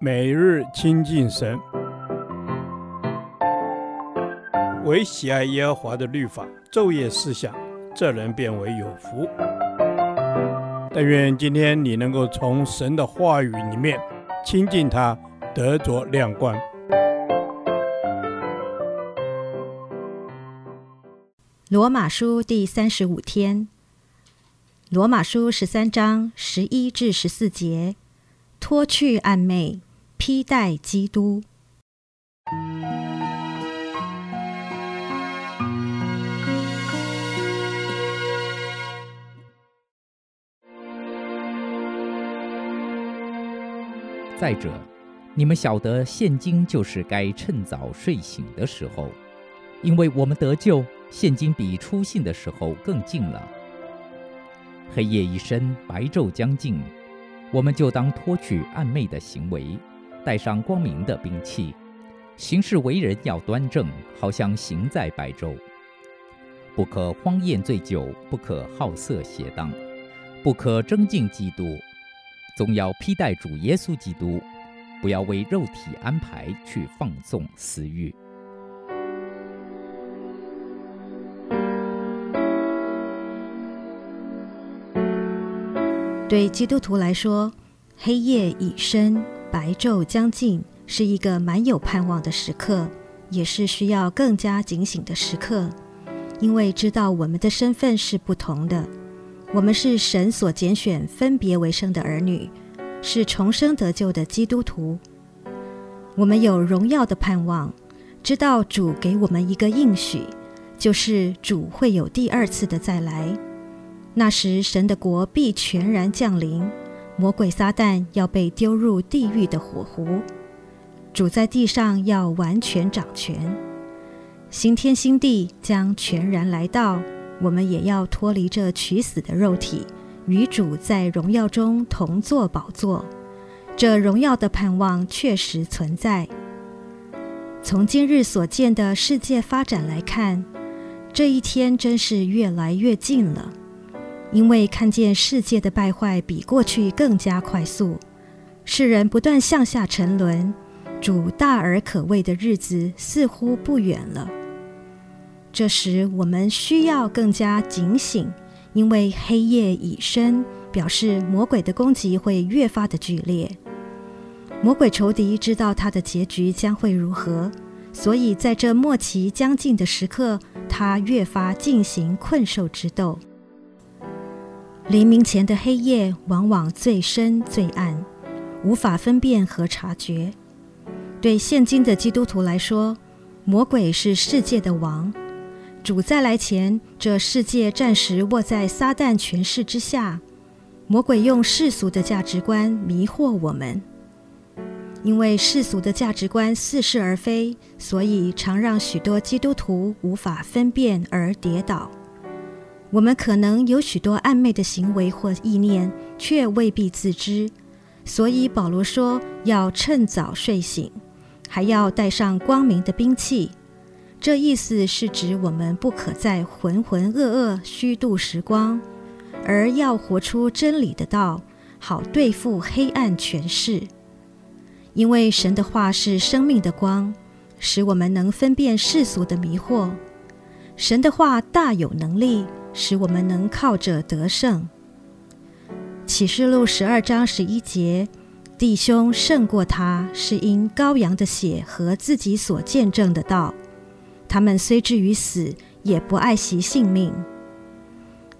每日亲近神，唯喜爱耶和华的律法，昼夜思想，这人便为有福。但愿今天你能够从神的话语里面亲近他，得着亮光。罗马书第三十五天，罗马书十三章十一至十四节，脱去暗昧。披戴基督，再者，你们晓得，现今就是该趁早睡醒的时候，因为我们得救，现今比出信的时候更近了。黑夜已深，白昼将近，我们就当脱去暗昧的行为。带上光明的兵器，行事为人要端正，好像行在白昼。不可荒宴醉酒，不可好色邪荡，不可争竞嫉妒，总要披戴主耶稣基督，不要为肉体安排去放纵私欲。对基督徒来说，黑夜已深。白昼将近，是一个蛮有盼望的时刻，也是需要更加警醒的时刻，因为知道我们的身份是不同的。我们是神所拣选、分别为圣的儿女，是重生得救的基督徒。我们有荣耀的盼望，知道主给我们一个应许，就是主会有第二次的再来，那时神的国必全然降临。魔鬼撒旦要被丢入地狱的火湖，主在地上要完全掌权，新天新地将全然来到，我们也要脱离这取死的肉体，与主在荣耀中同坐宝座。这荣耀的盼望确实存在。从今日所见的世界发展来看，这一天真是越来越近了。因为看见世界的败坏比过去更加快速，世人不断向下沉沦，主大而可畏的日子似乎不远了。这时我们需要更加警醒，因为黑夜已深，表示魔鬼的攻击会越发的剧烈。魔鬼仇敌知道他的结局将会如何，所以在这末期将近的时刻，他越发进行困兽之斗。黎明前的黑夜往往最深最暗，无法分辨和察觉。对现今的基督徒来说，魔鬼是世界的王。主再来前，这世界暂时握在撒旦权势之下。魔鬼用世俗的价值观迷惑我们，因为世俗的价值观似是而非，所以常让许多基督徒无法分辨而跌倒。我们可能有许多暧昧的行为或意念，却未必自知。所以保罗说要趁早睡醒，还要带上光明的兵器。这意思是指我们不可再浑浑噩噩虚度时光，而要活出真理的道，好对付黑暗权势。因为神的话是生命的光，使我们能分辨世俗的迷惑。神的话大有能力。使我们能靠着得胜。启示录十二章十一节，弟兄胜过他，是因羔羊的血和自己所见证的道。他们虽至于死，也不爱惜性命。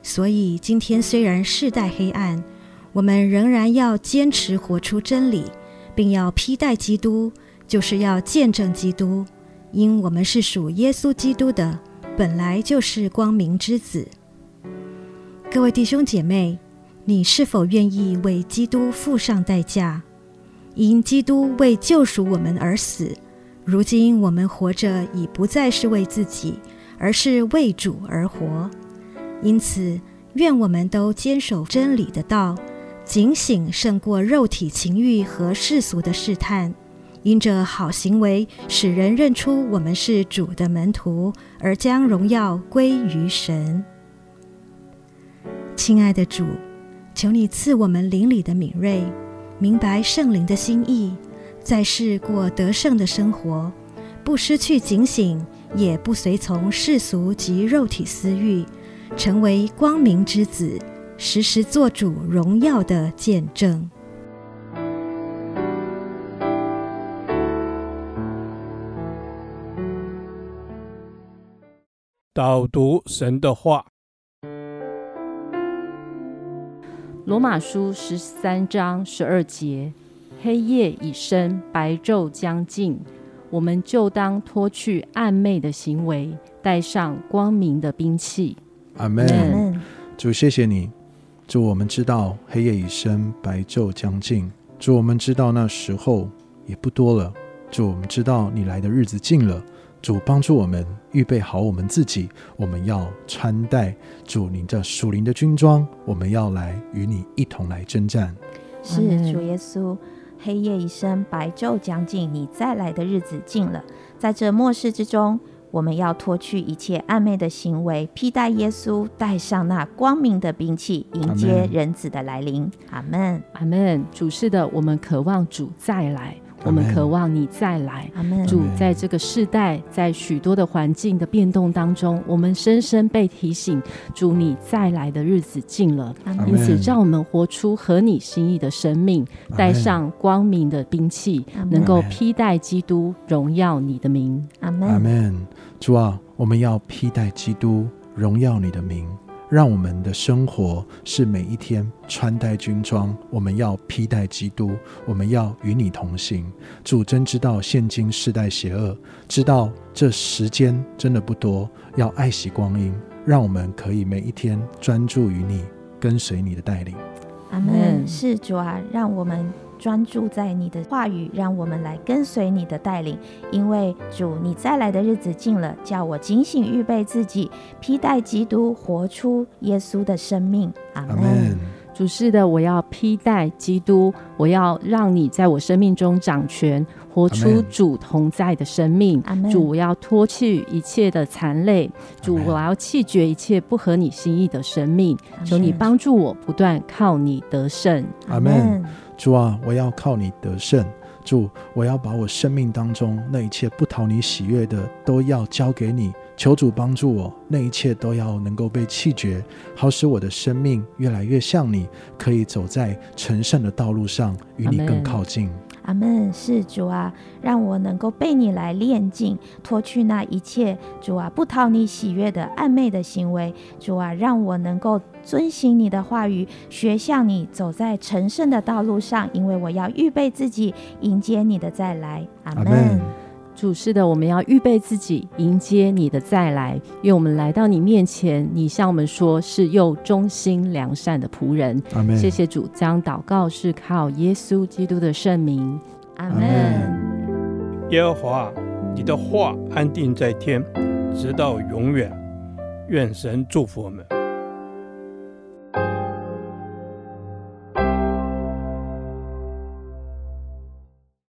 所以今天虽然世代黑暗，我们仍然要坚持活出真理，并要披戴基督，就是要见证基督，因我们是属耶稣基督的，本来就是光明之子。各位弟兄姐妹，你是否愿意为基督付上代价？因基督为救赎我们而死，如今我们活着已不再是为自己，而是为主而活。因此，愿我们都坚守真理的道，警醒胜过肉体情欲和世俗的试探，因着好行为使人认出我们是主的门徒，而将荣耀归于神。亲爱的主，求你赐我们灵里的敏锐，明白圣灵的心意，在世过得胜的生活，不失去警醒，也不随从世俗及肉体私欲，成为光明之子，时时做主荣耀的见证。导读神的话，罗马书十三章十二节：黑夜已深，白昼将近，我们就当脱去暗昧的行为，带上光明的兵器。阿门。主，谢谢你。主，我们知道黑夜已深，白昼将近。主，我们知道那时候也不多了。主，我们知道你来的日子近了。主帮助我们预备好我们自己，我们要穿戴主您的属灵的军装，我们要来与你一同来征战。是主耶稣，黑夜已深，白昼将近，你再来的日子近了。在这末世之中，我们要脱去一切暧昧的行为，披戴耶稣，带上那光明的兵器，迎接人子的来临。阿门，阿门。主是的，我们渴望主再来。我们渴望你再来，主，在这个世代，在许多的环境的变动当中，我们深深被提醒，主你再来的日子近了。因此，让我们活出合你心意的生命，带上光明的兵器，能够披戴基督，荣耀你的名。阿门。阿门。主啊，我们要披戴基督，荣耀你的名。让我们的生活是每一天穿戴军装，我们要披戴基督，我们要与你同行。主真知道现今世代邪恶，知道这时间真的不多，要爱惜光阴，让我们可以每一天专注于你，跟随你的带领。阿门。是主啊，让我们。专注在你的话语，让我们来跟随你的带领。因为主，你再来的日子近了，叫我警醒预备自己，披戴基督，活出耶稣的生命。阿门。主是的，我要披戴基督，我要让你在我生命中掌权，活出主同在的生命。主，我要脱去一切的残累。主，我要弃绝一切不合你心意的生命。求你帮助我，不断靠你得胜。阿门。主啊，我要靠你得胜。主，我要把我生命当中那一切不讨你喜悦的，都要交给你。求主帮助我，那一切都要能够被弃绝，好使我的生命越来越像你，可以走在成圣的道路上，与你更靠近。阿门，是主啊，让我能够被你来炼净，脱去那一切主啊不讨你喜悦的暧昧的行为。主啊，让我能够遵行你的话语，学向你走在成圣的道路上，因为我要预备自己迎接你的再来。阿门。主是的，我们要预备自己迎接你的再来。愿我们来到你面前，你向我们说是又忠心良善的仆人。阿门。谢谢主，将祷告是靠耶稣基督的圣名。阿门。耶和华，你的话安定在天，直到永远。愿神祝福我们。